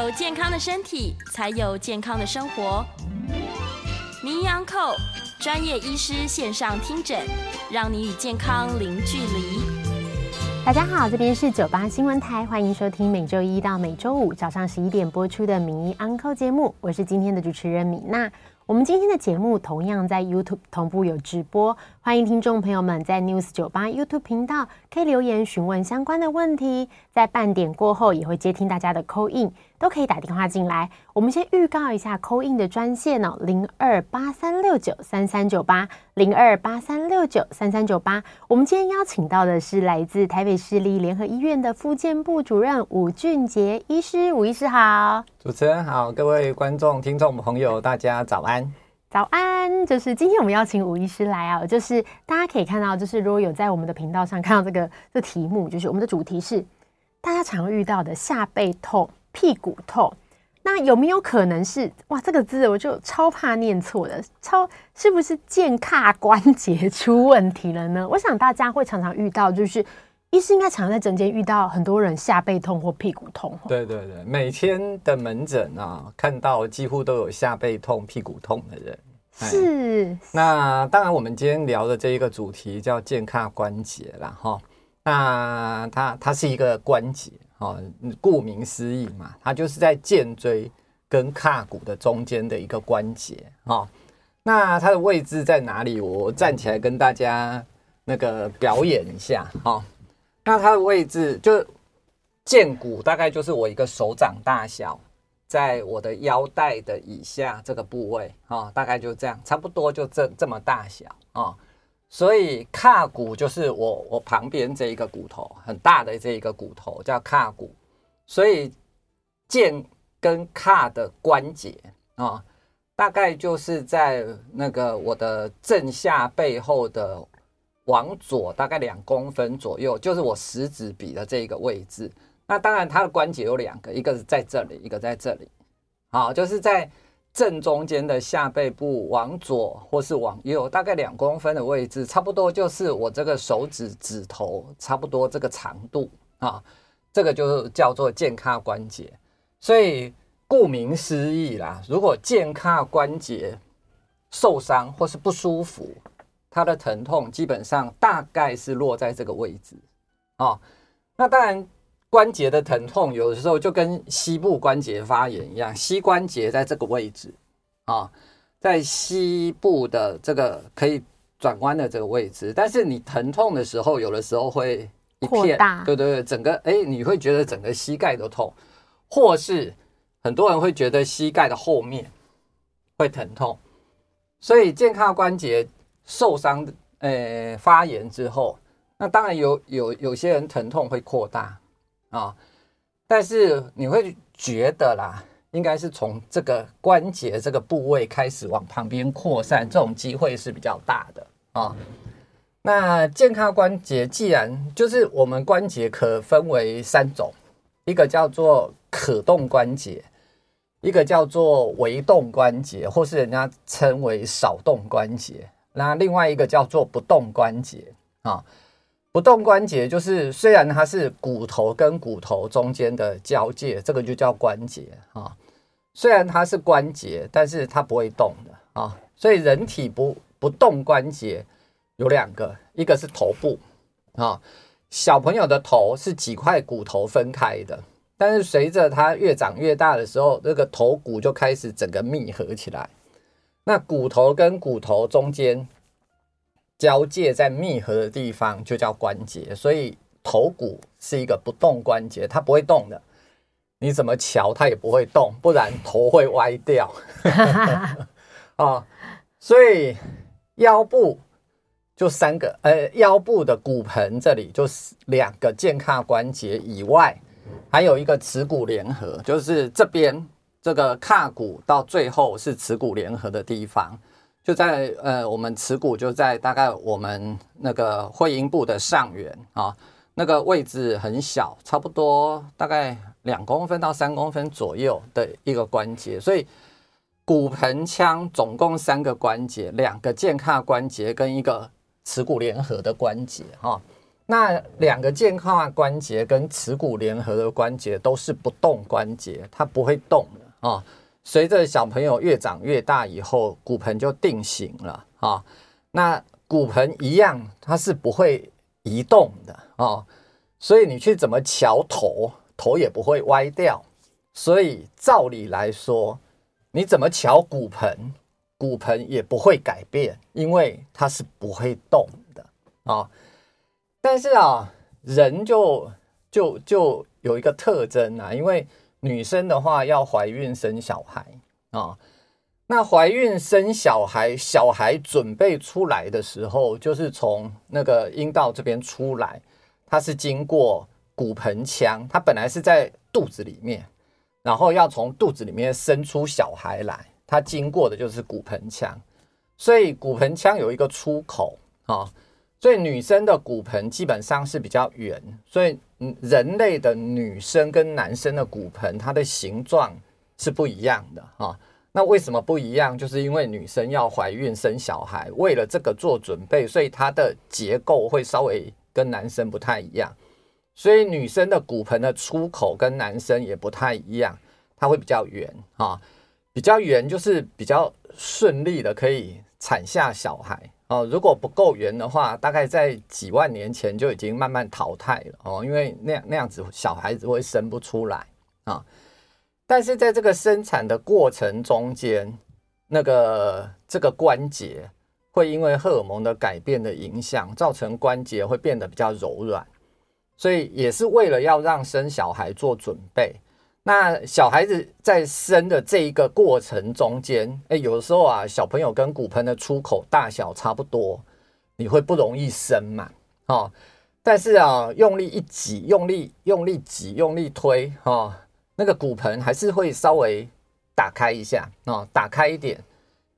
有健康的身体，才有健康的生活。名医安扣专业医师线上听诊，让你与健康零距离。大家好，这边是九八新闻台，欢迎收听每周一到每周五早上十一点播出的名医安扣节目，我是今天的主持人米娜。我们今天的节目同样在 YouTube 同步有直播，欢迎听众朋友们在 News 九八 YouTube 频道可以留言询问相关的问题，在半点过后也会接听大家的 call in，都可以打电话进来。我们先预告一下 call in 的专线哦，零二八三六九三三九八，零二八三六九三三九八。我们今天邀请到的是来自台北市立联合医院的复健部主任吴俊杰医师，吴医师好。主持人好，各位观众、听众朋友，大家早安。早安，就是今天我们邀请吴医师来啊，就是大家可以看到，就是如果有在我们的频道上看到这个这题目，就是我们的主题是大家常遇到的下背痛、屁股痛，那有没有可能是哇这个字我就超怕念错的，超是不是健胯关节出问题了呢？我想大家会常常遇到，就是。医师应该常在诊间遇到很多人下背痛或屁股痛。对对对，每天的门诊啊，看到几乎都有下背痛、屁股痛的人。是。那当然，我们今天聊的这一个主题叫健胯关节啦哈。那它它是一个关节哦，顾名思义嘛，它就是在肩椎跟胯骨的中间的一个关节哈。那它的位置在哪里？我站起来跟大家那个表演一下哈。那它的位置就肩骨大概就是我一个手掌大小，在我的腰带的以下这个部位啊，大概就这样，差不多就这这么大小啊。所以胯骨就是我我旁边这一个骨头很大的这一个骨头叫胯骨，所以剑跟胯的关节啊，大概就是在那个我的正下背后的。往左大概两公分左右，就是我食指比的这一个位置。那当然，它的关节有两个，一个是在这里，一个在这里。好，就是在正中间的下背部往左或是往右，大概两公分的位置，差不多就是我这个手指指头差不多这个长度啊。这个就叫做健康关节。所以顾名思义啦，如果健康关节受伤或是不舒服。它的疼痛基本上大概是落在这个位置，哦，那当然关节的疼痛有的时候就跟膝部关节发炎一样，膝关节在这个位置，啊，在膝部的这个可以转弯的这个位置，但是你疼痛的时候，有的时候会一片，对对对，整个哎，你会觉得整个膝盖都痛，或是很多人会觉得膝盖的后面会疼痛，所以健康关节。受伤的，呃，发炎之后，那当然有有有些人疼痛会扩大啊，但是你会觉得啦，应该是从这个关节这个部位开始往旁边扩散，这种机会是比较大的啊。那健康关节既然就是我们关节可分为三种，一个叫做可动关节，一个叫做微动关节，或是人家称为少动关节。那另外一个叫做不动关节啊，不动关节就是虽然它是骨头跟骨头中间的交界，这个就叫关节啊。虽然它是关节，但是它不会动的啊。所以人体不不动关节有两个，一个是头部啊，小朋友的头是几块骨头分开的，但是随着它越长越大的时候，这个头骨就开始整个密合起来。那骨头跟骨头中间交界在密合的地方就叫关节，所以头骨是一个不动关节，它不会动的。你怎么瞧它也不会动，不然头会歪掉。啊，所以腰部就三个，呃，腰部的骨盆这里就是两个健胯关节以外，还有一个耻骨联合，就是这边。这个胯骨到最后是耻骨联合的地方，就在呃，我们耻骨就在大概我们那个会阴部的上缘啊，那个位置很小，差不多大概两公分到三公分左右的一个关节，所以骨盆腔总共三个关节，两个健胯关节跟一个耻骨联合的关节哈。那两个健康的关节跟耻骨联合的关节都是不动关节，它不会动的啊。随着小朋友越长越大以后，骨盆就定型了啊。那骨盆一样，它是不会移动的啊。所以你去怎么翘头，头也不会歪掉。所以照理来说，你怎么翘骨盆，骨盆也不会改变，因为它是不会动的啊。但是啊，人就就就有一个特征啊，因为女生的话要怀孕生小孩啊，那怀孕生小孩，小孩准备出来的时候，就是从那个阴道这边出来，它是经过骨盆腔，它本来是在肚子里面。然后要从肚子里面生出小孩来，它经过的就是骨盆腔，所以骨盆腔有一个出口啊，所以女生的骨盆基本上是比较圆，所以人类的女生跟男生的骨盆它的形状是不一样的啊。那为什么不一样？就是因为女生要怀孕生小孩，为了这个做准备，所以它的结构会稍微跟男生不太一样。所以女生的骨盆的出口跟男生也不太一样，它会比较圆啊，比较圆就是比较顺利的可以产下小孩哦。如果不够圆的话，大概在几万年前就已经慢慢淘汰了哦，因为那样那样子小孩子会生不出来啊。但是在这个生产的过程中间，那个这个关节会因为荷尔蒙的改变的影响，造成关节会变得比较柔软。所以也是为了要让生小孩做准备。那小孩子在生的这一个过程中间，哎，有的时候啊，小朋友跟骨盆的出口大小差不多，你会不容易生嘛？哦，但是啊，用力一挤，用力用力挤，用力推，哈，那个骨盆还是会稍微打开一下啊，打开一点，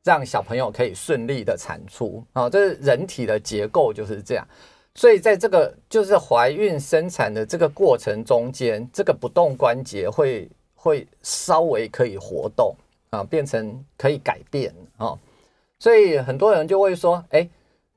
让小朋友可以顺利的产出啊。这是人体的结构就是这样。所以，在这个就是怀孕生产的这个过程中间，这个不动关节会会稍微可以活动啊，变成可以改变啊。所以很多人就会说：“哎，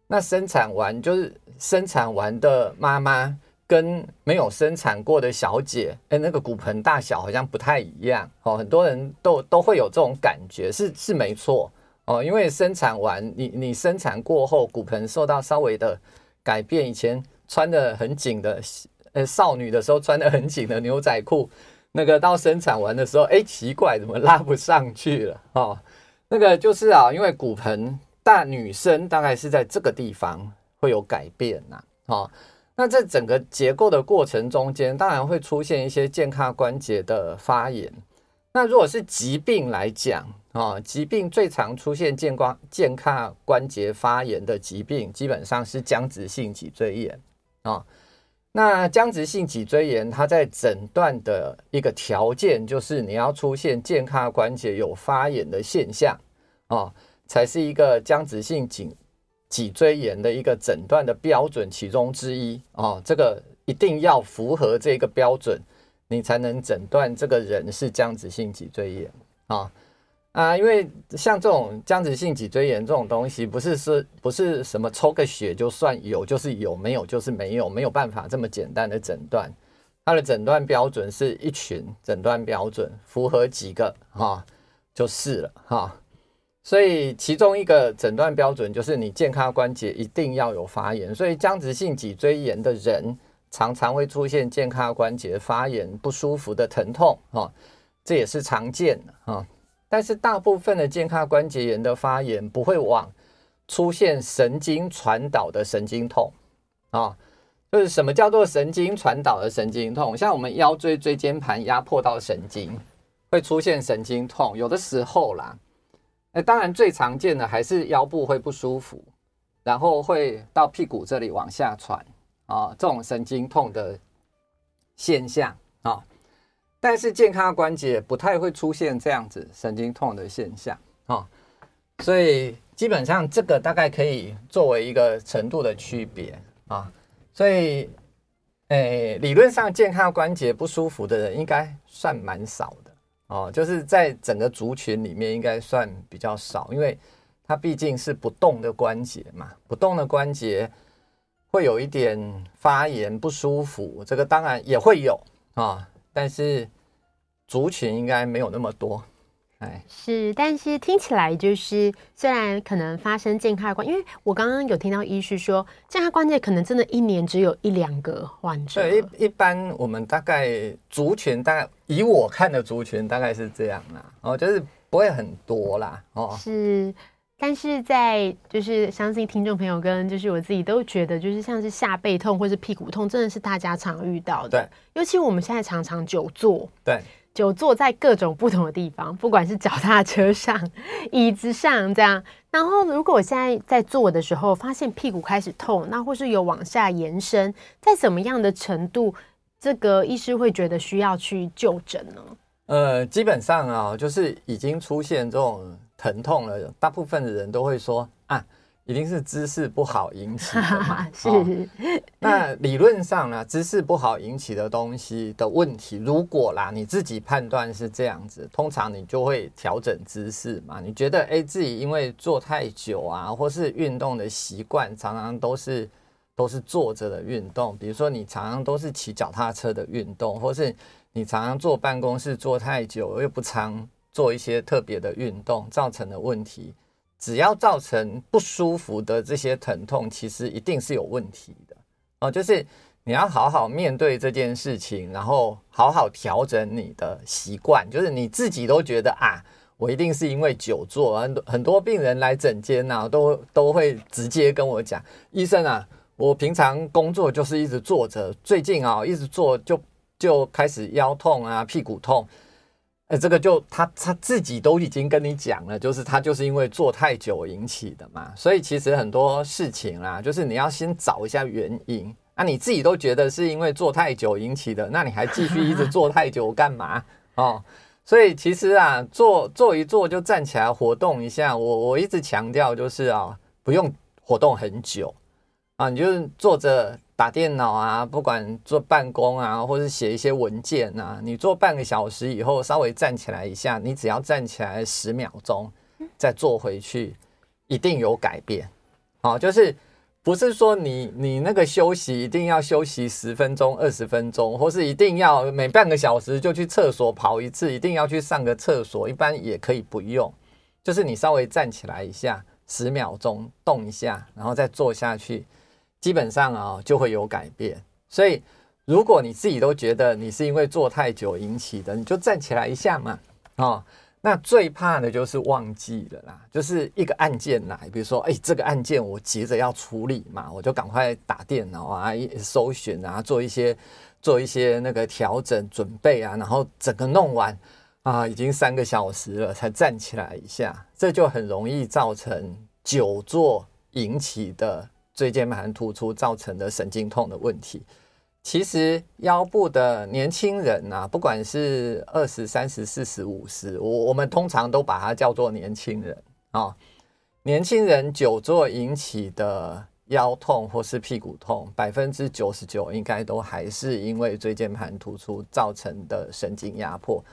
那生产完就是生产完的妈妈跟没有生产过的小姐，哎，那个骨盆大小好像不太一样哦。”很多人都都会有这种感觉，是是没错哦，因为生产完你你生产过后，骨盆受到稍微的。改变以前穿的很紧的，呃，少女的时候穿的很紧的牛仔裤，那个到生产完的时候，哎，奇怪，怎么拉不上去了？哦，那个就是啊，因为骨盆大，女生大概是在这个地方会有改变呐。哦，那在整个结构的过程中间，当然会出现一些健康关节的发炎。那如果是疾病来讲，啊，疾病最常出现健光健康关节发炎的疾病，基本上是僵直性脊椎炎啊。那僵直性脊椎炎，它在诊断的一个条件就是你要出现健康关节有发炎的现象啊，才是一个僵直性颈脊椎炎的一个诊断的标准其中之一啊。这个一定要符合这个标准，你才能诊断这个人是僵直性脊椎炎啊。啊，因为像这种僵直性脊椎炎这种东西，不是说不是什么抽个血就算有就是有，没有就是没有，没有办法这么简单的诊断。它的诊断标准是一群诊断标准，符合几个哈就是了哈。所以其中一个诊断标准就是你健康关节一定要有发炎，所以僵直性脊椎炎的人常常会出现健康关节发炎不舒服的疼痛哈，这也是常见的哈。但是大部分的健康关节炎的发炎不会往出现神经传导的神经痛啊，就是什么叫做神经传导的神经痛？像我们腰椎椎间盘压迫到神经会出现神经痛，有的时候啦，那当然最常见的还是腰部会不舒服，然后会到屁股这里往下传啊，这种神经痛的现象啊。但是健康关节不太会出现这样子神经痛的现象啊，所以基本上这个大概可以作为一个程度的区别啊，所以诶，理论上健康关节不舒服的人应该算蛮少的哦，就是在整个族群里面应该算比较少，因为它毕竟是不动的关节嘛，不动的关节会有一点发炎不舒服，这个当然也会有啊，但是族群应该没有那么多。哎，是，但是听起来就是，虽然可能发生健康关，因为我刚刚有听到医师说，健康关节可能真的一年只有一两个患者。对，一一般我们大概族群大概以我看的族群大概是这样啦，哦，就是不会很多啦，哦，是，但是在就是相信听众朋友跟就是我自己都觉得，就是像是下背痛或是屁股痛，真的是大家常遇到的。对，尤其我们现在常常久坐。对。久坐在各种不同的地方，不管是脚踏车上、椅子上这样。然后，如果我现在在坐的时候发现屁股开始痛，那或是有往下延伸，在什么样的程度，这个医师会觉得需要去就诊呢？呃，基本上啊，就是已经出现这种疼痛了，大部分的人都会说啊。一定是姿势不好引起的嘛？是。哦、那理论上呢，姿势不好引起的东西的问题，如果啦你自己判断是这样子，通常你就会调整姿势嘛。你觉得哎、欸，自己因为坐太久啊，或是运动的习惯常常都是都是坐着的运动，比如说你常常都是骑脚踏车的运动，或是你常常坐办公室坐太久，又不常做一些特别的运动，造成的问题。只要造成不舒服的这些疼痛，其实一定是有问题的哦。就是你要好好面对这件事情，然后好好调整你的习惯。就是你自己都觉得啊，我一定是因为久坐。很多很多病人来诊间呐，都都会直接跟我讲，医生啊，我平常工作就是一直坐着，最近啊一直坐就就开始腰痛啊，屁股痛。哎，这个就他他自己都已经跟你讲了，就是他就是因为坐太久引起的嘛。所以其实很多事情啦，就是你要先找一下原因。啊，你自己都觉得是因为坐太久引起的，那你还继续一直 坐太久干嘛？哦，所以其实啊，坐坐一坐就站起来活动一下。我我一直强调就是啊，不用活动很久啊，你就是坐着。打电脑啊，不管做办公啊，或是写一些文件啊，你做半个小时以后，稍微站起来一下，你只要站起来十秒钟，再坐回去，一定有改变。啊，就是不是说你你那个休息一定要休息十分钟、二十分钟，或是一定要每半个小时就去厕所跑一次，一定要去上个厕所，一般也可以不用，就是你稍微站起来一下，十秒钟动一下，然后再坐下去。基本上啊，就会有改变。所以，如果你自己都觉得你是因为坐太久引起的，你就站起来一下嘛。哦，那最怕的就是忘记了啦。就是一个案件来，比如说，哎，这个案件我急着要处理嘛，我就赶快打电脑啊，搜寻啊，做一些做一些那个调整准备啊，然后整个弄完啊，已经三个小时了才站起来一下，这就很容易造成久坐引起的。椎间盘突出造成的神经痛的问题，其实腰部的年轻人呐、啊，不管是二十三十四十五十，我我们通常都把它叫做年轻人啊、年轻人久坐引起的腰痛或是屁股痛，百分之九十九应该都还是因为椎间盘突出造成的神经压迫，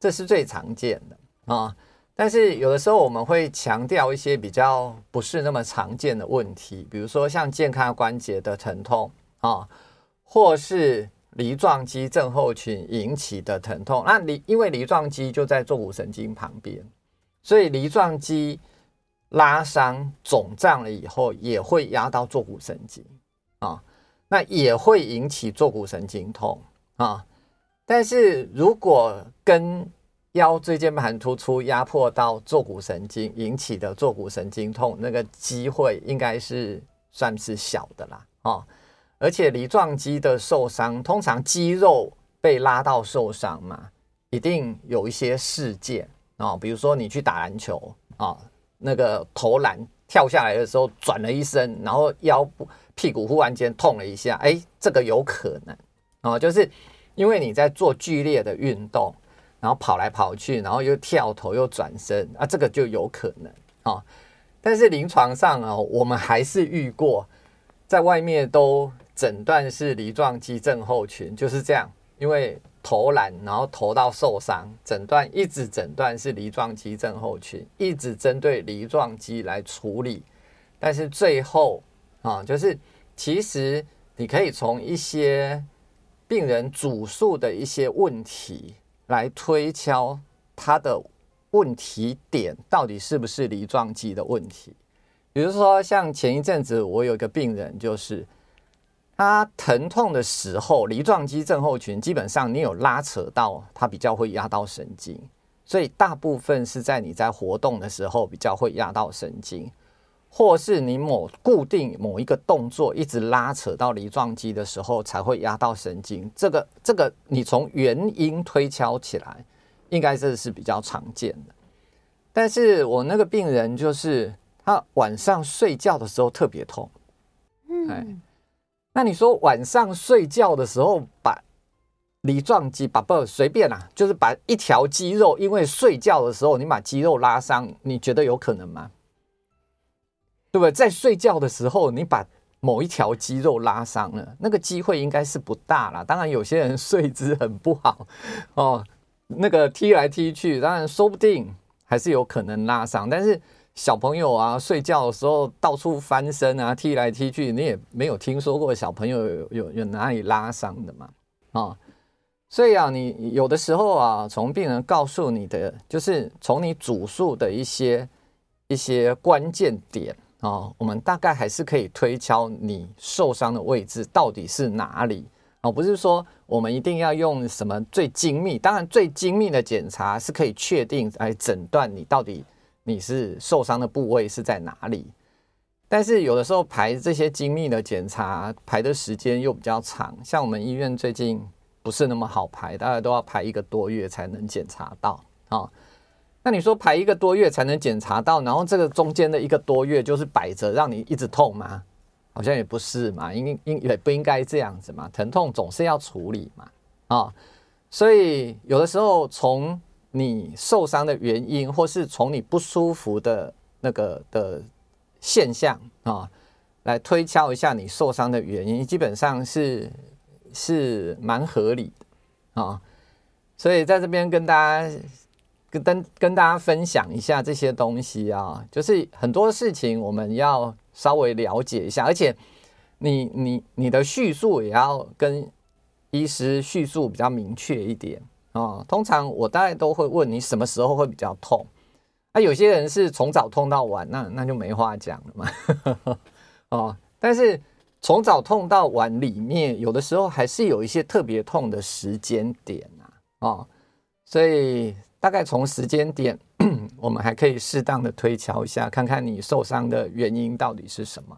这是最常见的啊。但是有的时候我们会强调一些比较不是那么常见的问题，比如说像健康关节的疼痛啊，或是梨状肌症候群引起的疼痛。那梨因为梨状肌就在坐骨神经旁边，所以梨状肌拉伤肿胀了以后，也会压到坐骨神经啊，那也会引起坐骨神经痛啊。但是如果跟腰椎间盘突出压迫到坐骨神经引起的坐骨神经痛，那个机会应该是算是小的啦，哦，而且梨状肌的受伤，通常肌肉被拉到受伤嘛，一定有一些事件啊，哦，比如说你去打篮球啊，哦，那个投篮跳下来的时候转了一身，然后腰部屁股忽然间痛了一下，哎，这个有可能啊，哦，就是因为你在做剧烈的运动。然后跑来跑去，然后又跳投又转身啊，这个就有可能啊。但是临床上啊，我们还是遇过，在外面都诊断是梨状肌症候群，就是这样。因为投篮然后投到受伤，诊断一直诊断是梨状肌症候群，一直针对梨状肌来处理，但是最后啊，就是其实你可以从一些病人主诉的一些问题来推敲他的问题点到底是不是梨状肌的问题。比如说，像前一阵子我有一个病人，就是他疼痛的时候，梨状肌症候群基本上你有拉扯到，他比较会压到神经，所以大部分是在你在活动的时候比较会压到神经，或是你某固定某一个动作一直拉扯到梨状肌的时候才会压到神经。这个这个你从原因推敲起来，应该这是比较常见的。但是我那个病人就是。他晚上睡觉的时候特别痛，嗯，那你说晚上睡觉的时候把梨状肌把不随便啦，就是把一条肌肉，因为睡觉的时候你把肌肉拉伤，你觉得有可能吗？对不对？在睡觉的时候你把某一条肌肉拉伤了，那个机会应该是不大啦。当然有些人睡姿很不好哦，那个踢来踢去，当然说不定还是有可能拉伤，但是。小朋友啊，睡觉的时候到处翻身啊，踢来踢去，你也没有听说过小朋友有有有哪里拉伤的嘛？啊，所以啊，你有的时候啊，从病人告诉你的，就是从你主诉的一些一些关键点啊，我们大概还是可以推敲你受伤的位置到底是哪里啊，不是说我们一定要用什么最精密，当然最精密的检查是可以确定来诊断你到底。你是受伤的部位是在哪里？但是有的时候排这些精密的检查，排的时间又比较长。像我们医院最近不是那么好排，大概都要排一个多月才能检查到啊。那你说排一个多月才能检查到，然后这个中间的一个多月就是摆着让你一直痛吗？好像也不是嘛，应应也不应该这样子嘛。疼痛总是要处理嘛啊。所以有的时候从你受伤的原因，或是从你不舒服的那个的现象啊，来推敲一下你受伤的原因，基本上是是蛮合理的啊。所以在这边跟大家跟跟跟大家分享一下这些东西啊，就是很多事情我们要稍微了解一下，而且你你你的叙述也要跟医师叙述比较明确一点。哦，通常我大概都会问你什么时候会比较痛，啊，有些人是从早痛到晚，那那就没话讲了嘛。哦，但是从早痛到晚里面，有的时候还是有一些特别痛的时间点啊。哦，所以大概从时间点，我们还可以适当的推敲一下，看看你受伤的原因到底是什么。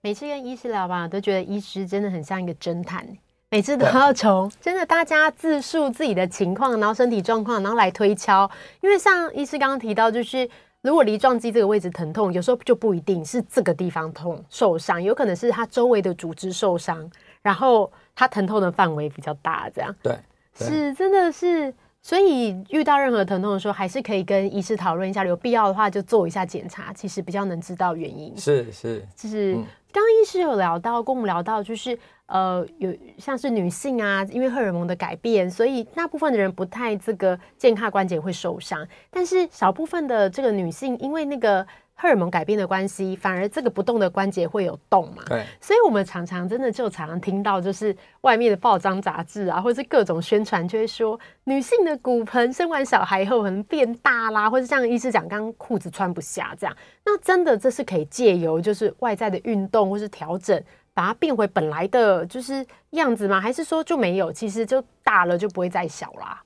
每次跟医师聊吧，都觉得医师真的很像一个侦探。每次都要从真的大家自述自己的情况，然后身体状况，然后来推敲。因为像医师刚刚提到，就是如果梨状肌这个位置疼痛，有时候就不一定是这个地方痛受伤，有可能是它周围的组织受伤，然后它疼痛的范围比较大，这样。对，是真的是。所以遇到任何疼痛的时候，还是可以跟医师讨论一下，有必要的话就做一下检查，其实比较能知道原因。是是，就是刚刚医师有聊到，跟我们聊到，就是呃，有像是女性啊，因为荷尔蒙的改变，所以大部分的人不太这个健康关节会受伤，但是少部分的这个女性，因为那个。荷尔蒙改变的关系，反而这个不动的关节会有动嘛？对，所以我们常常真的就常常听到，就是外面的报章杂志啊，或者是各种宣传，就会说女性的骨盆生完小孩以后可能变大啦，或者像医师讲，刚刚裤子穿不下这样。那真的这是可以借由就是外在的运动或是调整，把它变回本来的就是样子吗？还是说就没有？其实就大了就不会再小啦。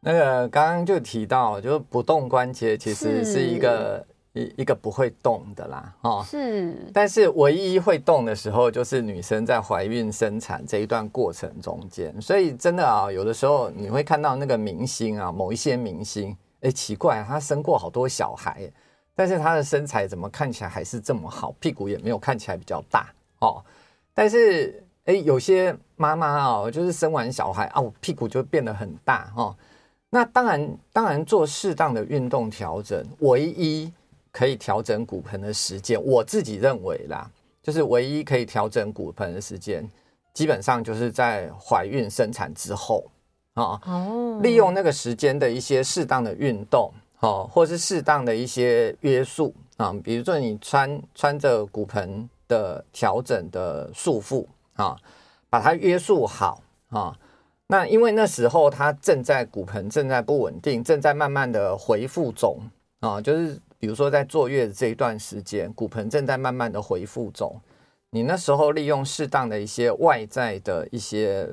那个刚刚就提到，就是不动关节其实是一个。一一个不会动的啦，哦，是，但是唯一会动的时候，就是女生在怀孕生产这一段过程中间，所以真的啊，有的时候你会看到那个明星啊，某一些明星，哎，奇怪，她生过好多小孩，但是她的身材怎么看起来还是这么好，屁股也没有看起来比较大哦，但是哎，有些妈妈啊，就是生完小孩啊，我屁股就变得很大哦，那当然，当然做适当的运动调整，唯一。可以调整骨盆的时间，我自己认为啦，就是唯一可以调整骨盆的时间，基本上就是在怀孕生产之后啊，哦，利用那个时间的一些适当的运动，哦，或是适当的一些约束啊，比如说你穿穿着骨盆的调整的束缚啊，把它约束好啊。那因为那时候它正在骨盆正在不稳定，正在慢慢的恢复中啊，就是比如说在坐月子这一段时间，骨盆正在慢慢的恢复中。你那时候利用适当的一些外在的一些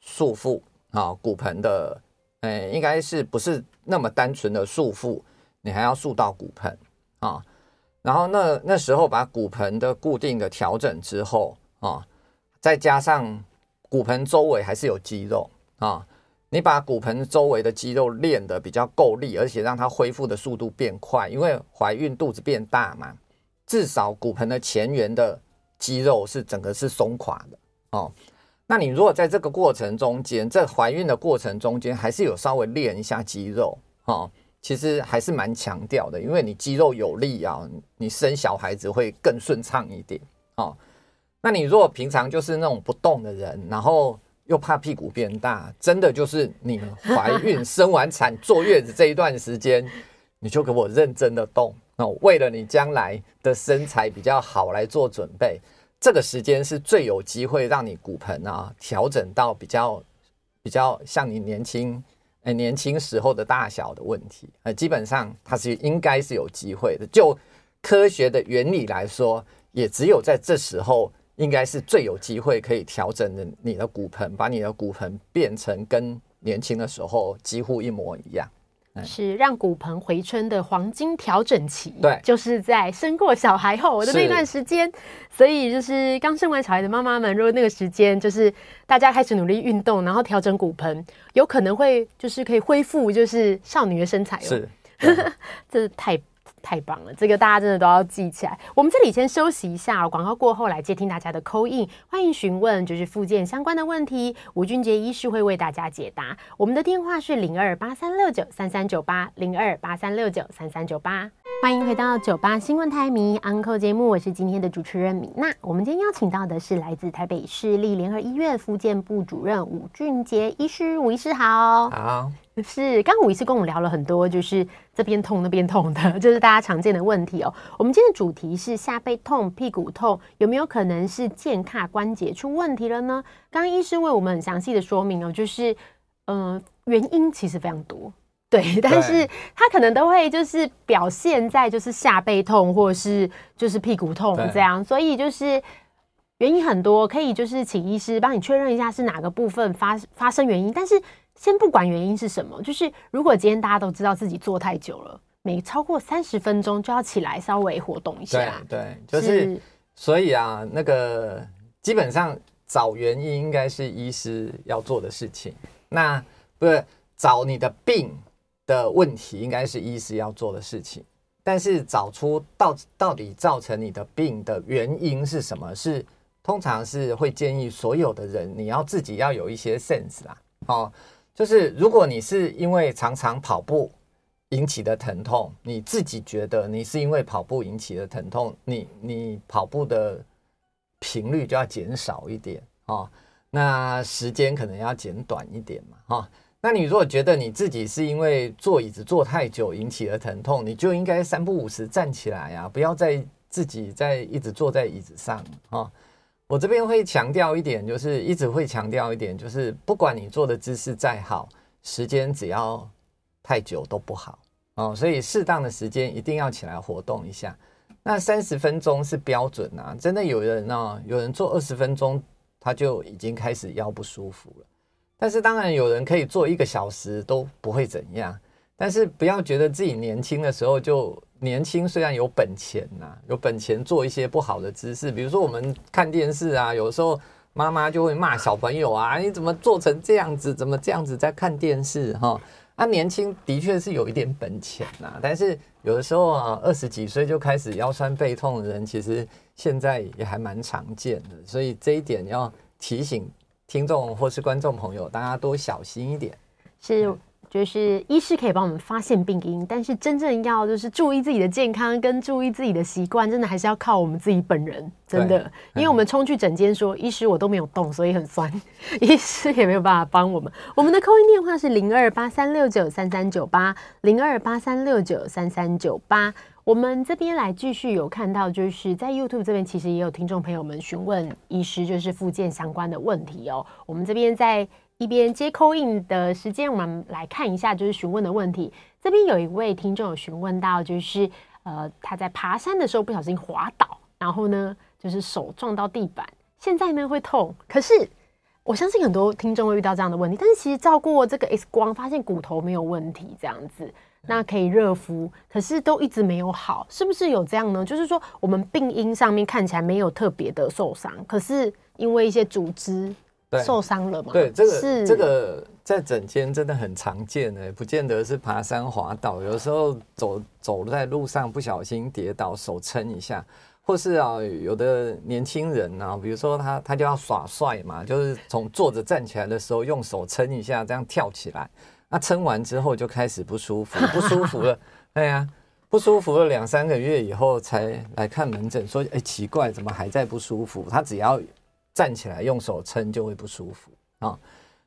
束缚啊，骨盆的，诶，应该是不是那么单纯的束缚？你还要束到骨盆啊，然后那那时候把骨盆的固定的调整之后啊，再加上。骨盆周围还是有肌肉啊，你把骨盆周围的肌肉练得比较够力，而且让它恢复的速度变快，因为怀孕肚子变大嘛，至少骨盆的前缘的肌肉是整个是松垮的哦。那你如果在这个过程中间，在怀孕的过程中间，还是有稍微练一下肌肉哦，其实还是蛮强调的，因为你肌肉有力啊，你生小孩子会更顺畅一点哦。那你如果平常就是那种不动的人，然后又怕屁股变大，真的就是你怀孕、生完产、坐月子这一段时间，你就给我认真的动哦，为了你将来的身材比较好来做准备，这个时间是最有机会让你骨盆啊调整到比较比较像你年轻哎年轻时候的大小的问题，呃，基本上它是应该是有机会的。就科学的原理来说，也只有在这时候。应该是最有机会可以调整的你的骨盆，把你的骨盆变成跟年轻的时候几乎一模一样，是让骨盆回春的黄金调整期。对，就是在生过小孩后的那段时间。所以就是刚生完小孩的妈妈们，如果那个时间就是大家开始努力运动，然后调整骨盆，有可能会就是可以恢复就是少女的身材哦。是，这是太。太棒了，这个大家真的都要记起来。我们这里先休息一下，广告过后来接听大家的 call in，欢迎询问就是复健相关的问题，吴俊杰医师会为大家解答。我们的电话是零二八三六九三三九八零二八三六九三三九八。欢迎回到九八新闻台迷 Uncle 节目，我是今天的主持人米娜。我们今天邀请到的是来自台北市立联合医院复健部主任吴俊杰医师，吴医师好。好。是，刚刚吴医师跟我们聊了很多，就是这边痛那边痛的，就是大家常见的问题哦。我们今天的主题是下背痛、屁股痛，有没有可能是健胯关节出问题了呢？刚刚医师为我们很详细的说明哦，就是嗯、呃，原因其实非常多，对，但是他可能都会就是表现在就是下背痛或者是就是屁股痛这样，所以就是原因很多，可以就是请医师帮你确认一下是哪个部分发发生原因，但是。先不管原因是什么，就是如果今天大家都知道自己坐太久了，每超过三十分钟就要起来稍微活动一下。对对，就是，是所以啊，那个基本上找原因应该是医师要做的事情。那不是找你的病的问题，应该是医师要做的事情。但是找出到到底造成你的病的原因是什么，是通常是会建议所有的人，你要自己要有一些 sense 啦，哦。就是如果你是因为常常跑步引起的疼痛，你自己觉得你是因为跑步引起的疼痛，你你跑步的频率就要减少一点哦，那时间可能要减短一点嘛哈。那你如果觉得你自己是因为坐椅子坐太久引起的疼痛，你就应该三不五时站起来啊，不要再自己再一直坐在椅子上啊。我这边会强调一点，就是一直会强调一点，就是不管你坐的姿势再好，时间只要太久都不好哦。所以适当的时间一定要起来活动一下。那三十分钟是标准啊，真的有人呢，有人做二十分钟他就已经开始腰不舒服了。但是当然有人可以做一个小时都不会怎样。但是不要觉得自己年轻的时候就。年轻虽然有本钱呐、有本钱做一些不好的姿势，比如说我们看电视啊，有时候妈妈就会骂小朋友啊，你怎么做成这样子，怎么这样子在看电视哈？啊，年轻的确是有一点本钱呐、但是有的时候啊，二十几岁就开始腰酸背痛的人，其实现在也还蛮常见的，所以这一点要提醒听众或是观众朋友，大家多小心一点。是。就是医师可以帮我们发现病因，但是真正要就是注意自己的健康跟注意自己的习惯，真的还是要靠我们自己本人，真的。因为我们冲去诊间说，医师我都没有动，所以很酸，医师也没有办法帮我们。我们的 call in 电话是零二八三六九三三九八零二八三六九三三九八。我们这边来继续有看到，就是在 YouTube 这边，其实也有听众朋友们询问医师，就是复健相关的问题哦。我们这边在一边接扣印的时间，我们来看一下，就是询问的问题。这边有一位听众有询问到，就是呃，他在爬山的时候不小心滑倒，然后呢，就是手撞到地板，现在呢会痛。可是我相信很多听众会遇到这样的问题，但是其实照过这个 X 光，发现骨头没有问题，这样子。那可以热敷，可是都一直没有好，是不是有这样呢？就是说，我们病因上面看起来没有特别的受伤，可是因为一些组织受伤了嘛？对，这个是这个在整间真的很常见的，不见得是爬山滑倒，有时候走走在路上不小心跌倒，手撑一下，或是啊，有的年轻人啊，比如说他他就要耍帅嘛，就是从坐着站起来的时候用手撑一下，这样跳起来。那撑完之后就开始不舒服，不舒服了，对呀，不舒服了两三个月以后才来看门诊，说，哎，奇怪，怎么还在不舒服？他只要站起来用手撑就会不舒服啊。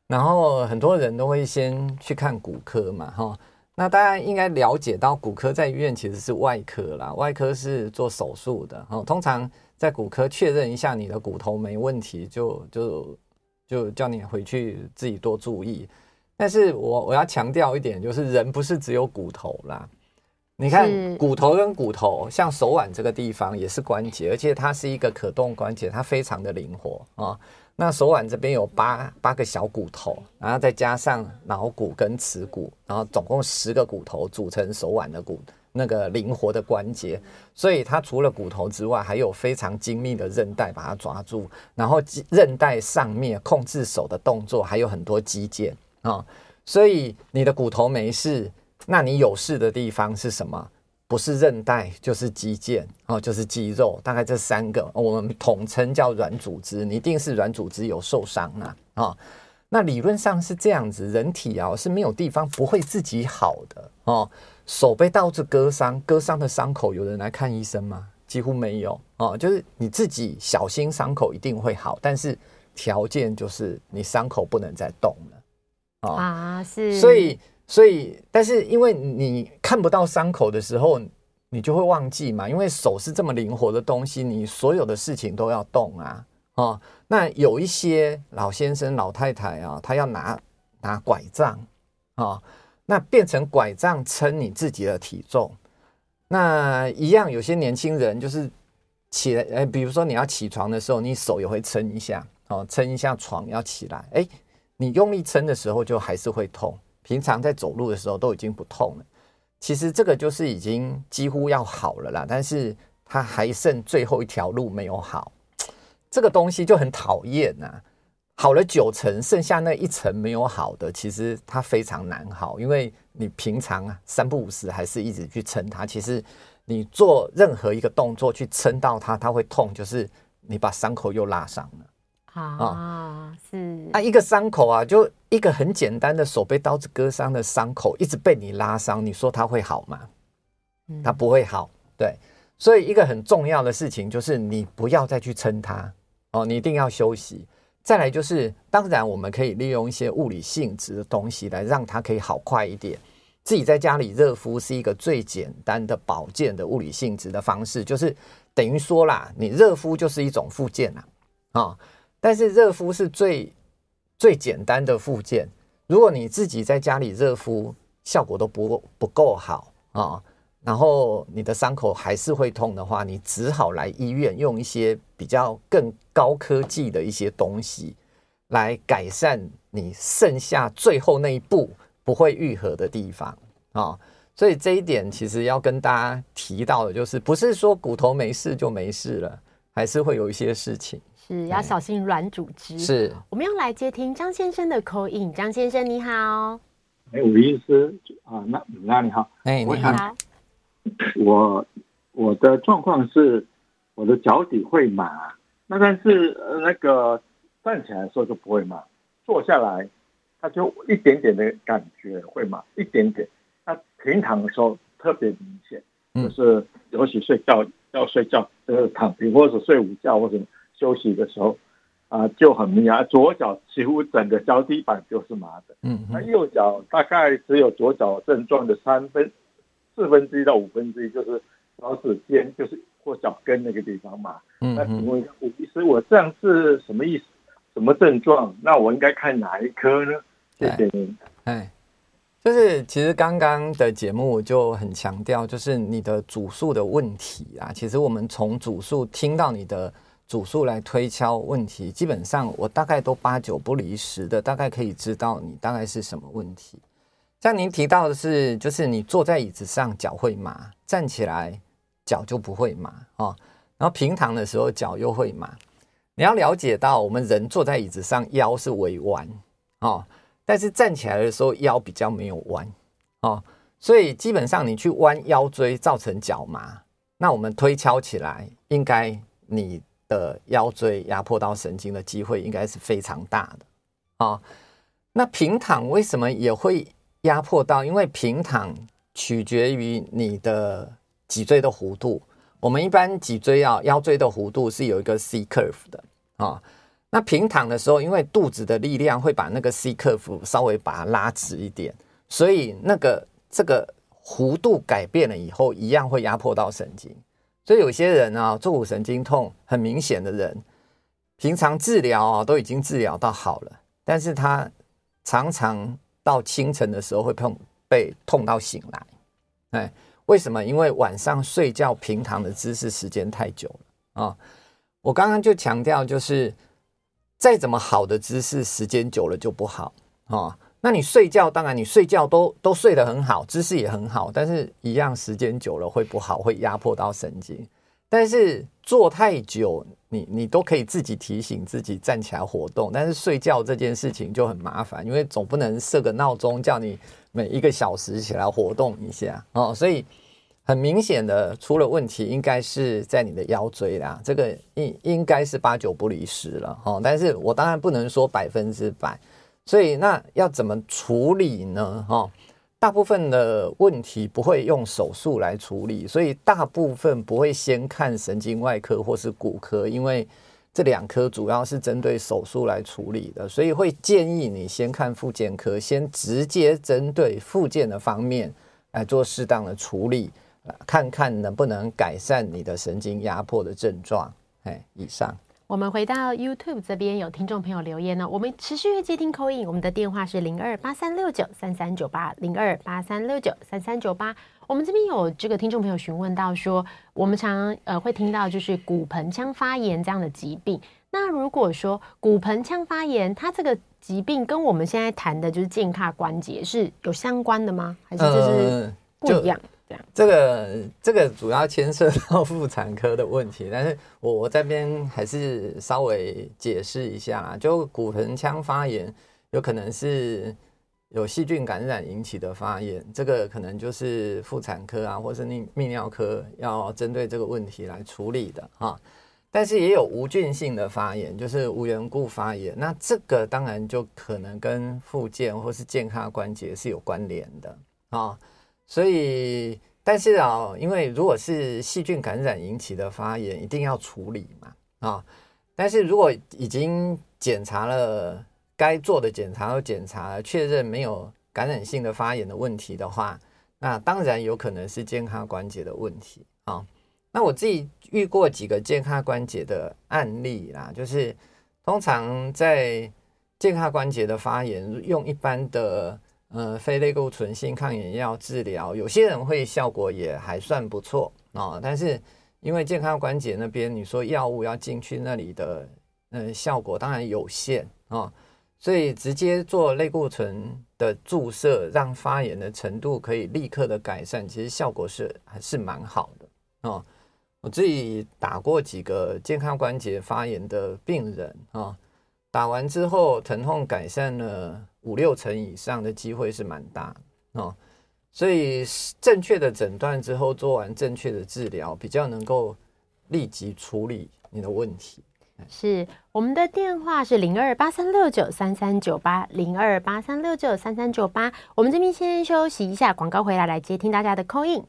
然后很多人都会先去看骨科嘛，哈。那大家应该了解到，骨科在医院其实是外科啦，外科是做手术的，哈。通常在骨科确认一下你的骨头没问题，就就就叫你回去自己多注意。但是我我要强调一点，就是人不是只有骨头啦。你看骨头跟骨头，像手腕这个地方也是关节，而且它是一个可动关节，它非常的灵活啊。那手腕这边有八八个小骨头，然后再加上脑骨跟尺骨，然后总共十个骨头组成手腕的骨那个灵活的关节。所以它除了骨头之外，还有非常精密的韧带把它抓住，然后韧带上面控制手的动作，还有很多肌腱。啊、哦，所以你的骨头没事，那你有事的地方是什么？不是韧带，就是肌腱，哦，就是肌肉，大概这三个，我们统称叫软组织。你一定是软组织有受伤啊，啊、哦，那理论上是这样子，人体啊是没有地方不会自己好的哦。手被刀子割伤，割伤的伤口有人来看医生吗？几乎没有哦，就是你自己小心伤口一定会好，但是条件就是你伤口不能再动了。啊，是，所以，所以，但是因为你看不到伤口的时候，你就会忘记嘛。因为手是这么灵活的东西，你所有的事情都要动啊。哦，那有一些老先生、老太太啊，他要拿拿拐杖啊，那变成拐杖撑你自己的体重。那一样，有些年轻人就是起来，哎，比如说你要起床的时候，你手也会撑一下，哦，撑一下床要起来，哎。你用力撑的时候就还是会痛，平常在走路的时候都已经不痛了。其实这个就是已经几乎要好了啦，但是它还剩最后一条路没有好，这个东西就很讨厌呐。好了九成，剩下那一层没有好的，其实它非常难好，因为你平常啊三不五时还是一直去撑它，其实你做任何一个动作去撑到它，它会痛，就是你把伤口又拉伤了。啊，哦、是啊，一个伤口啊，就一个很简单的手被刀子割伤的伤口，一直被你拉伤，你说它会好吗？嗯，它不会好。对，所以一个很重要的事情就是你不要再去撑它哦，你一定要休息。再来就是，当然我们可以利用一些物理性质的东西来让它可以好快一点。自己在家里热敷是一个最简单的保健的物理性质的方式，就是等于说啦，你热敷就是一种复健啦。啊、哦。但是热敷是最最简单的附件，如果你自己在家里热敷，效果都不不够好啊，然后你的伤口还是会痛的话，你只好来医院用一些比较更高科技的一些东西来改善你剩下最后那一步不会愈合的地方啊。所以这一点其实要跟大家提到的就是，不是说骨头没事就没事了，还是会有一些事情。是要小心软组织。是，我们要来接听张先生的 call in。张先生你好，哎，吴医师啊，那那你好，哎，你好，我我的状况是我的脚底会麻，那但是那个站起来的时候就不会麻，坐下来它就一点点的感觉会麻，一点点。那平躺的时候特别明显，就是尤其睡觉要睡觉，就是躺平或者睡午觉或者。休息的时候啊、呃，就很麻，左脚几乎整个脚底板就是麻的。嗯，那右脚大概只有左脚症状的三分四分之一到五分之一，就是脚趾尖，就是或脚跟那个地方嘛。嗯，那请问一下，吴医师，我这样是什么意思？什么症状？那我应该看哪一科呢？谢谢您。哎，就是其实刚刚的节目就很强调，就是你的主诉的问题啊。其实我们从主诉听到你的主诉来推敲问题，基本上我大概都八九不离十的，大概可以知道你大概是什么问题。像您提到的是，就是你坐在椅子上脚会麻，站起来脚就不会麻哦，然后平躺的时候脚又会麻。你要了解到，我们人坐在椅子上，腰是微弯哦，但是站起来的时候腰比较没有弯哦，所以基本上你去弯腰椎造成脚麻，那我们推敲起来，应该你的腰椎压迫到神经的机会应该是非常大的哦。那平躺为什么也会压迫到？因为平躺取决于你的脊椎的弧度。我们一般脊椎啊，腰椎的弧度是有一个 C curve 的啊、哦。那平躺的时候，因为肚子的力量会把那个 C curve 稍微把它拉直一点，所以那个这个弧度改变了以后，一样会压迫到神经。所以有些人啊，坐骨神经痛很明显的人，平常治疗啊都已经治疗到好了，但是他常常到清晨的时候会碰被痛到醒来，哎。为什么？因为晚上睡觉平躺的姿势时间太久了啊！我刚刚就强调，就是再怎么好的姿势，时间久了就不好啊。那你睡觉，当然你睡觉都都睡得很好，姿势也很好，但是一样时间久了会不好，会压迫到神经。但是坐太久，你你都可以自己提醒自己站起来活动，但是睡觉这件事情就很麻烦，因为总不能设个闹钟叫你。每一个小时起来活动一下哦，所以很明显的出了问题，应该是在你的腰椎啦，这个应应该是八九不离十了哦。但是我当然不能说百分之百，所以那要怎么处理呢？哈，大部分的问题不会用手术来处理，所以大部分不会先看神经外科或是骨科，因为。这两科主要是针对手术来处理的，所以会建议你先看复健科，先直接针对复健的方面来做适当的处理，看看能不能改善你的神经压迫的症状。哎，以上。我们回到 YouTube 这边，有听众朋友留言呢，我们持续接听 call in，我们的电话是零二八三六九三三九八零二八三六九三三九八。我们这边有这个听众朋友询问到说，我们常常呃会听到就是骨盆腔发炎这样的疾病。那如果说骨盆腔发炎，它这个疾病跟我们现在谈的就是健康关节是有相关的吗？还是就是不一样？这、个这个主要牵涉到妇产科的问题，但是我我这边还是稍微解释一下，就骨盆腔发炎有可能是。有细菌感染引起的发炎，这个可能就是妇产科啊，或是泌泌尿科要针对这个问题来处理的哈。但是也有无菌性的发炎，就是无缘故发炎，那这个当然就可能跟附件或是健康关节是有关联的啊。所以，但是啊，因为如果是细菌感染引起的发炎，一定要处理嘛啊。但是如果已经检查了。该做的检查都检查了，确认没有感染性的发炎的问题的话，那当然有可能是健康关节的问题啊。那我自己遇过几个健康关节的案例啦，就是通常在健康关节的发炎，用一般的呃非类固醇性抗炎药治疗，有些人会效果也还算不错啊。但是因为健康关节那边，你说药物要进去那里的，呃，效果当然有限啊。所以直接做类固醇的注射，让发炎的程度可以立刻的改善，其实效果是还是蛮好的哦。我自己打过几个健康关节发炎的病人啊，打完之后疼痛改善了五六成以上的机会是蛮大哦。所以正确的诊断之后，做完正确的治疗，比较能够立即处理你的问题。是我们的电话是零二八三六九三三九八零二八三六九三三九八。我们这边先休息一下，广告回来来接听大家的 call in。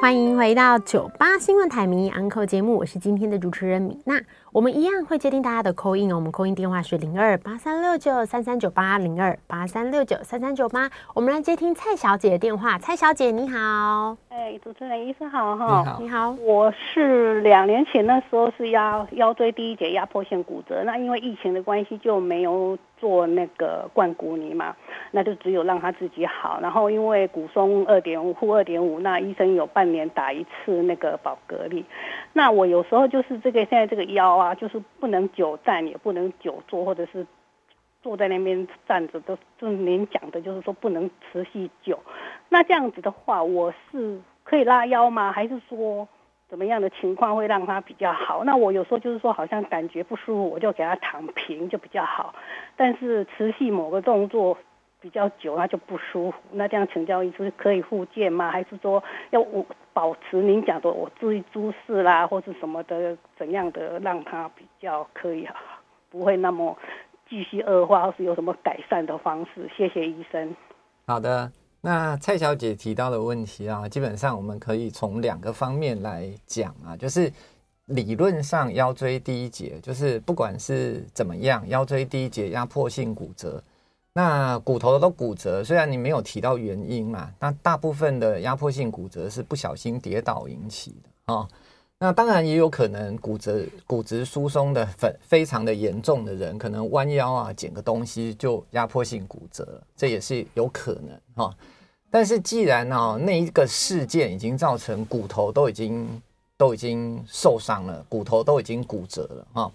欢迎回到九八新闻台迷 Uncle 节目，我是今天的主持人米娜。我们一样会接听大家的 call in 哦，我们 call in 电话是零二八三六九三三九八零二八三六九三三九八。我们来接听蔡小姐的电话，蔡小姐你好，哎，主持人医生好哈，你好，你好，我是两年前那时候是腰腰椎第一节压迫性骨折，那因为疫情的关系就没有做那个灌骨泥嘛，那就只有让他自己好，然后因为骨松二点五负二点五，那医生有半年打一次那个保格丽，那我有时候就是这个现在这个腰啊。啊，就是不能久站，也不能久坐，或者是坐在那边站着，都就您讲的，就是说不能持续久。那这样子的话，我是可以拉腰吗？还是说怎么样的情况会让它比较好？那我有时候就是说，好像感觉不舒服，我就给它躺平就比较好。但是持续某个动作比较久，它就不舒服。那这样请教一次可以复健吗？还是说要我？保持您讲的，我注意姿势啦，或是什么的，怎样的让它比较可以不会那么继续恶化，或是有什么改善的方式？谢谢医生。好的，那蔡小姐提到的问题啊，基本上我们可以从两个方面来讲啊，就是理论上腰椎第一节，就是不管是怎么样，腰椎第一节压迫性骨折。那骨头都骨折，虽然你没有提到原因嘛，那大部分的压迫性骨折是不小心跌倒引起的啊、那当然也有可能骨折、骨质疏松的非非常的严重的人，可能弯腰啊捡个东西就压迫性骨折，这也是有可能哈、但是既然呢、哦，那一个事件已经造成骨头都已经都已经受伤了，骨头都已经骨折了哈、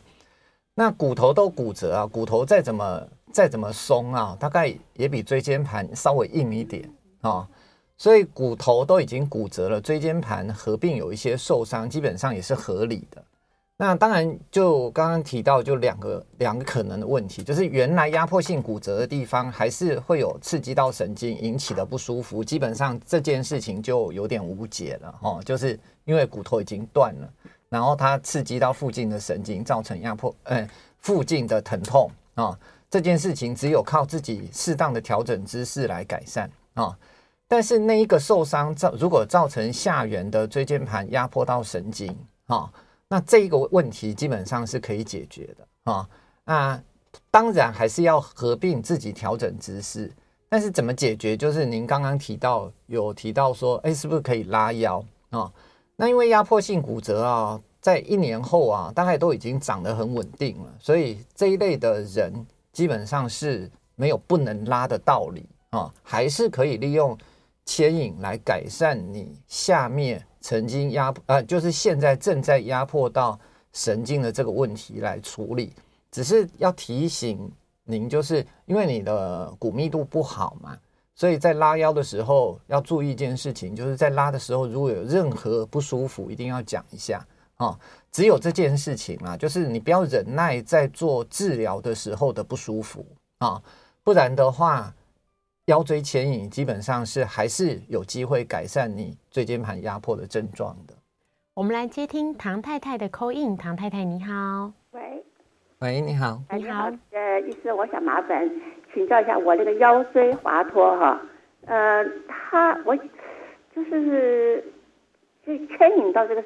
那骨头都骨折啊，骨头再怎么。再怎么松啊，大概也比椎间盘稍微硬一点啊，所以骨头都已经骨折了，椎间盘合并有一些受伤，基本上也是合理的。那当然，就刚刚提到，就两个两个可能的问题，就是原来压迫性骨折的地方还是会有刺激到神经引起的不舒服，基本上这件事情就有点无解了哦，就是因为骨头已经断了，然后它刺激到附近的神经，造成压迫，呃，附近的疼痛啊。这件事情只有靠自己适当的调整姿势来改善啊！但是那一个受伤造如果造成下缘的椎间盘压迫到神经啊，那这一个问题基本上是可以解决的啊。那当然还是要合并自己调整姿势，但是怎么解决？就是您刚刚提到有提到说，哎，是不是可以拉腰啊？那因为压迫性骨折啊，在一年后啊，大概都已经长得很稳定了，所以这一类的人。基本上是没有不能拉的道理啊，还是可以利用牵引来改善你下面曾经压迫，呃，就是现在正在压迫到神经的这个问题来处理。只是要提醒您，就是因为你的骨密度不好嘛，所以在拉腰的时候要注意一件事情，就是在拉的时候如果有任何不舒服，一定要讲一下啊。只有这件事情啊，就是你不要忍耐在做治疗的时候的不舒服啊，不然的话，腰椎牵引基本上是还是有机会改善你椎间盘压迫的症状的。我们来接听唐太太的 call in，唐太太你好，喂，喂，你好，你好，呃，医师，我想麻烦请教一下我那个腰椎滑脱哈，呃，他我就是就牵引到这个。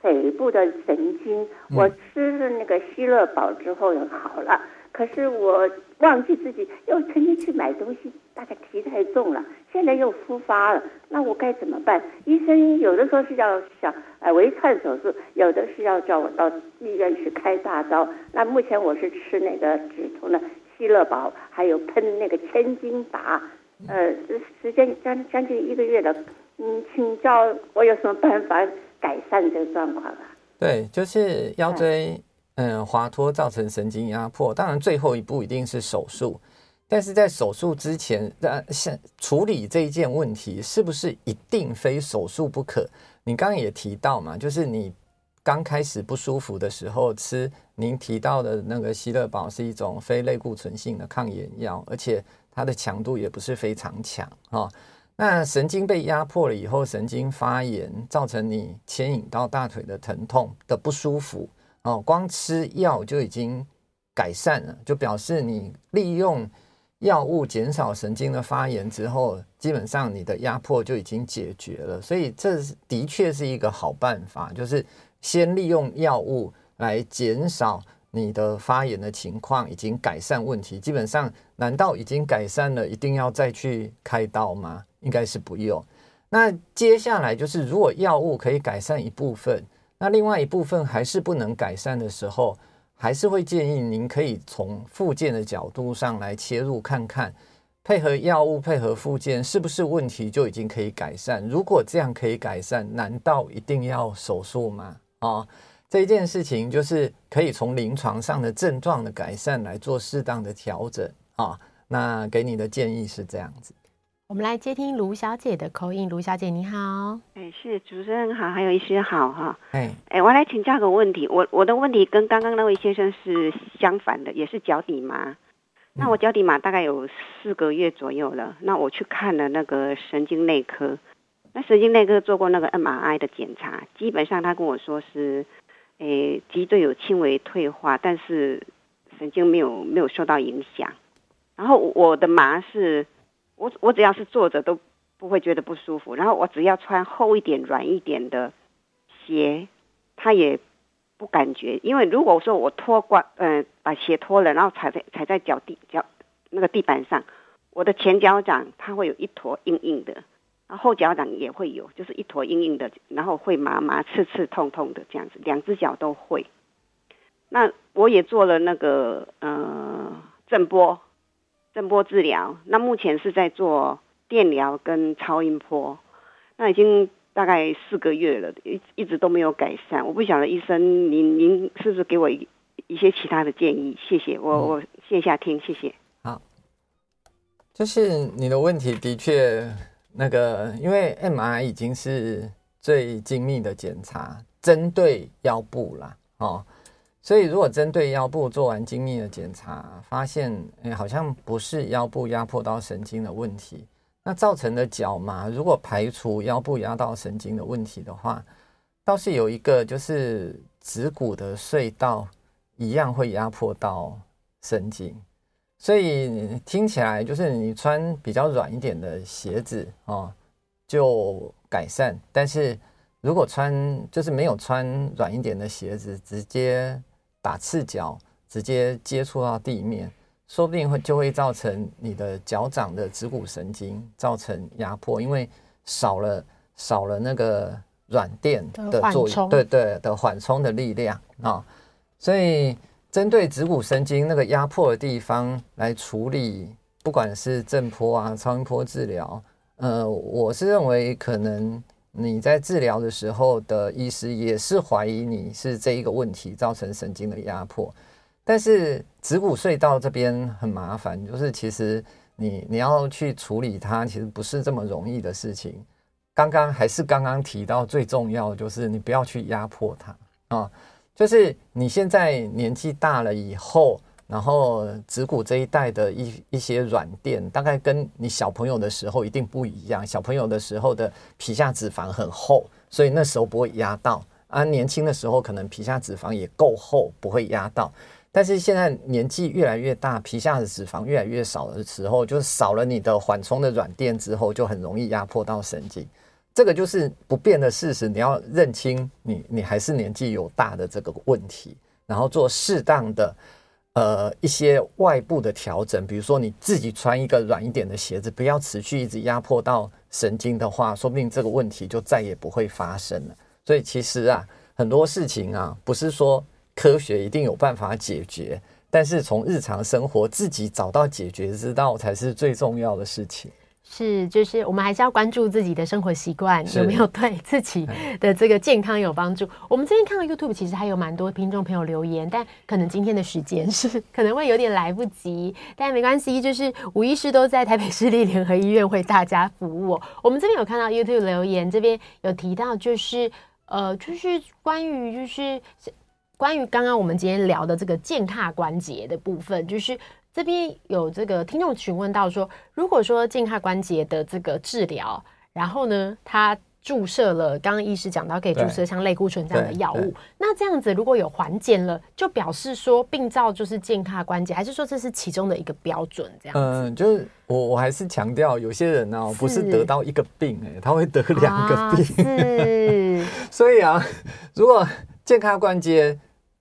腿部的神经，我吃了那个希乐宝之后就好了。可是我忘记自己又曾经去买东西，大概提太重了，现在又复发了。那我该怎么办？医生有的时候是要想呃微创手术，有的是要叫我到医院去开大刀。那目前我是吃那个止痛的希乐宝，还有喷那个千金达，呃，时间将将近一个月了。嗯，请教我有什么办法？改善这个状况啊？对，就是腰椎嗯滑脱造成神经压迫，当然最后一步一定是手术，但是在手术之前，呃，先处理这一件问题是不是一定非手术不可？你刚刚也提到嘛，就是你刚开始不舒服的时候吃您提到的那个希乐宝是一种非类固醇性的抗炎药，而且它的强度也不是非常强啊。哦那神经被压迫了以后，神经发炎，造成你牵引到大腿的疼痛的不舒服哦。光吃药就已经改善了，就表示你利用药物减少神经的发炎之后，基本上你的压迫就已经解决了。所以这的确是一个好办法，就是先利用药物来减少你的发炎的情况，已经改善问题。基本上，难道已经改善了，一定要再去开刀吗？应该是不用。那接下来就是，如果药物可以改善一部分，那另外一部分还是不能改善的时候，还是会建议您可以从复健的角度上来切入看看，配合药物配合复健，是不是问题就已经可以改善？如果这样可以改善，难道一定要手术吗？啊、哦，这一件事情就是可以从临床上的症状的改善来做适当的调整啊、那给你的建议是这样子。我们来接听卢小姐的 call in，卢小姐你好，哎，是主持人好，还有医师好哈，哎。哎，我来请教个问题，我我的问题跟刚刚那位先生是相反的，也是脚底麻，那我脚底麻大概有四个月左右了，那我去看了那个神经内科，那神经内科做过那个 MRI 的检查，基本上他跟我说是，哎，脊椎有轻微退化，但是神经没有没有受到影响，然后我的麻是。我我只要是坐着都不会觉得不舒服，然后我只要穿厚一点、软一点的鞋，他也不感觉。因为如果说我脱光，嗯、呃，把鞋脱了，然后踩在踩在脚地脚那个地板上，我的前脚掌它会有一坨硬硬的，然后后脚掌也会有，就是一坨硬硬的，然后会麻麻、刺刺、痛痛的这样子，两只脚都会。那我也做了那个呃震波。声波治疗，那目前是在做电疗跟超音波，那已经大概四个月了，一一直都没有改善。我不晓得医生您您是不是给我一一些其他的建议？谢谢，我我线下听，谢谢。好，就是你的问题的确那个，因为 MRI 已经是最精密的检查，针对腰部啦。哦。所以，如果针对腰部做完精密的检查，发现诶好像不是腰部压迫到神经的问题，那造成的脚麻，如果排除腰部压到神经的问题的话，倒是有一个就是指骨的隧道一样会压迫到神经，所以听起来就是你穿比较软一点的鞋子哦，就改善，但是如果穿就是没有穿软一点的鞋子，直接。打赤脚直接接触到地面，说不定会就会造成你的脚掌的指骨神经造成压迫，因为少了少了那个软垫的作用，对对的缓冲的力量啊、哦，所以针对指骨神经那个压迫的地方来处理，不管是震波啊、超音波治疗，呃，我是认为可能。你在治疗的时候的医师也是怀疑你是这一个问题造成神经的压迫，但是指骨隧道这边很麻烦，就是其实你你要去处理它，其实不是这么容易的事情。刚刚还是刚刚提到最重要的就是你不要去压迫它啊，就是你现在年纪大了以后。然后子骨这一带的一一些软垫，大概跟你小朋友的时候一定不一样。小朋友的时候的皮下脂肪很厚，所以那时候不会压到啊。年轻的时候可能皮下脂肪也够厚，不会压到。但是现在年纪越来越大，皮下的脂肪越来越少的时候，就少了你的缓冲的软垫之后，就很容易压迫到神经。这个就是不变的事实，你要认清你你还是年纪有大的这个问题，然后做适当的。呃，一些外部的调整，比如说你自己穿一个软一点的鞋子，不要持续一直压迫到神经的话，说不定这个问题就再也不会发生了。所以其实啊，很多事情啊，不是说科学一定有办法解决，但是从日常生活自己找到解决之道才是最重要的事情。是，就是我们还是要关注自己的生活习惯有没有对自己的这个健康有帮助。我们最近看到 YouTube，其实还有蛮多听众朋友留言，但可能今天的时间是可能会有点来不及，但没关系，就是吴医师都在台北市立联合医院为大家服务。我们这边有看到 YouTube 留言，这边有提到，就是呃，就是关于就是关于刚刚我们今天聊的这个健踏关节的部分，就是。这边有这个听众询问到说，如果说健踏关节的这个治疗，然后呢，他注射了刚刚医师讲到可以注射像类固醇这样的药物，那这样子如果有缓解了，就表示说病灶就是健踏关节，还是说这是其中的一个标准？这样嗯、呃，就是我我还是强调，有些人呢、哦、不是得到一个病，哎，他会得两个病，所以啊，如果健康关节。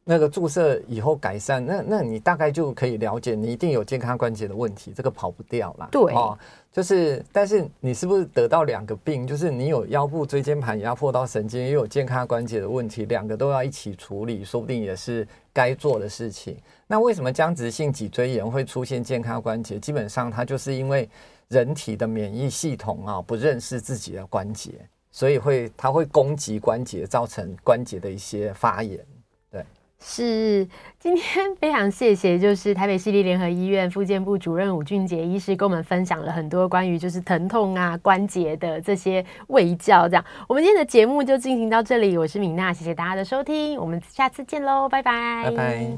那个注射以后改善，那那你大概就可以了解，你一定有健康关节的问题，这个跑不掉啦。对，哦，就是，但是你是不是得到两个病？就是你有腰部椎间盘压迫到神经，也有健康关节的问题，两个都要一起处理，说不定也是该做的事情。那为什么僵直性脊椎炎会出现健康关节？基本上它就是因为人体的免疫系统啊不认识自己的关节，所以会它会攻击关节，造成关节的一些发炎。是，今天 非常谢谢，就是台北市立联合医院复健部主任吴俊杰医师跟我们分享了很多关于就是疼痛啊关节的这些卫教。这样，我们今天的节目就进行到这里，我是米娜，谢谢大家的收听，我们下次见喽，拜拜，拜拜。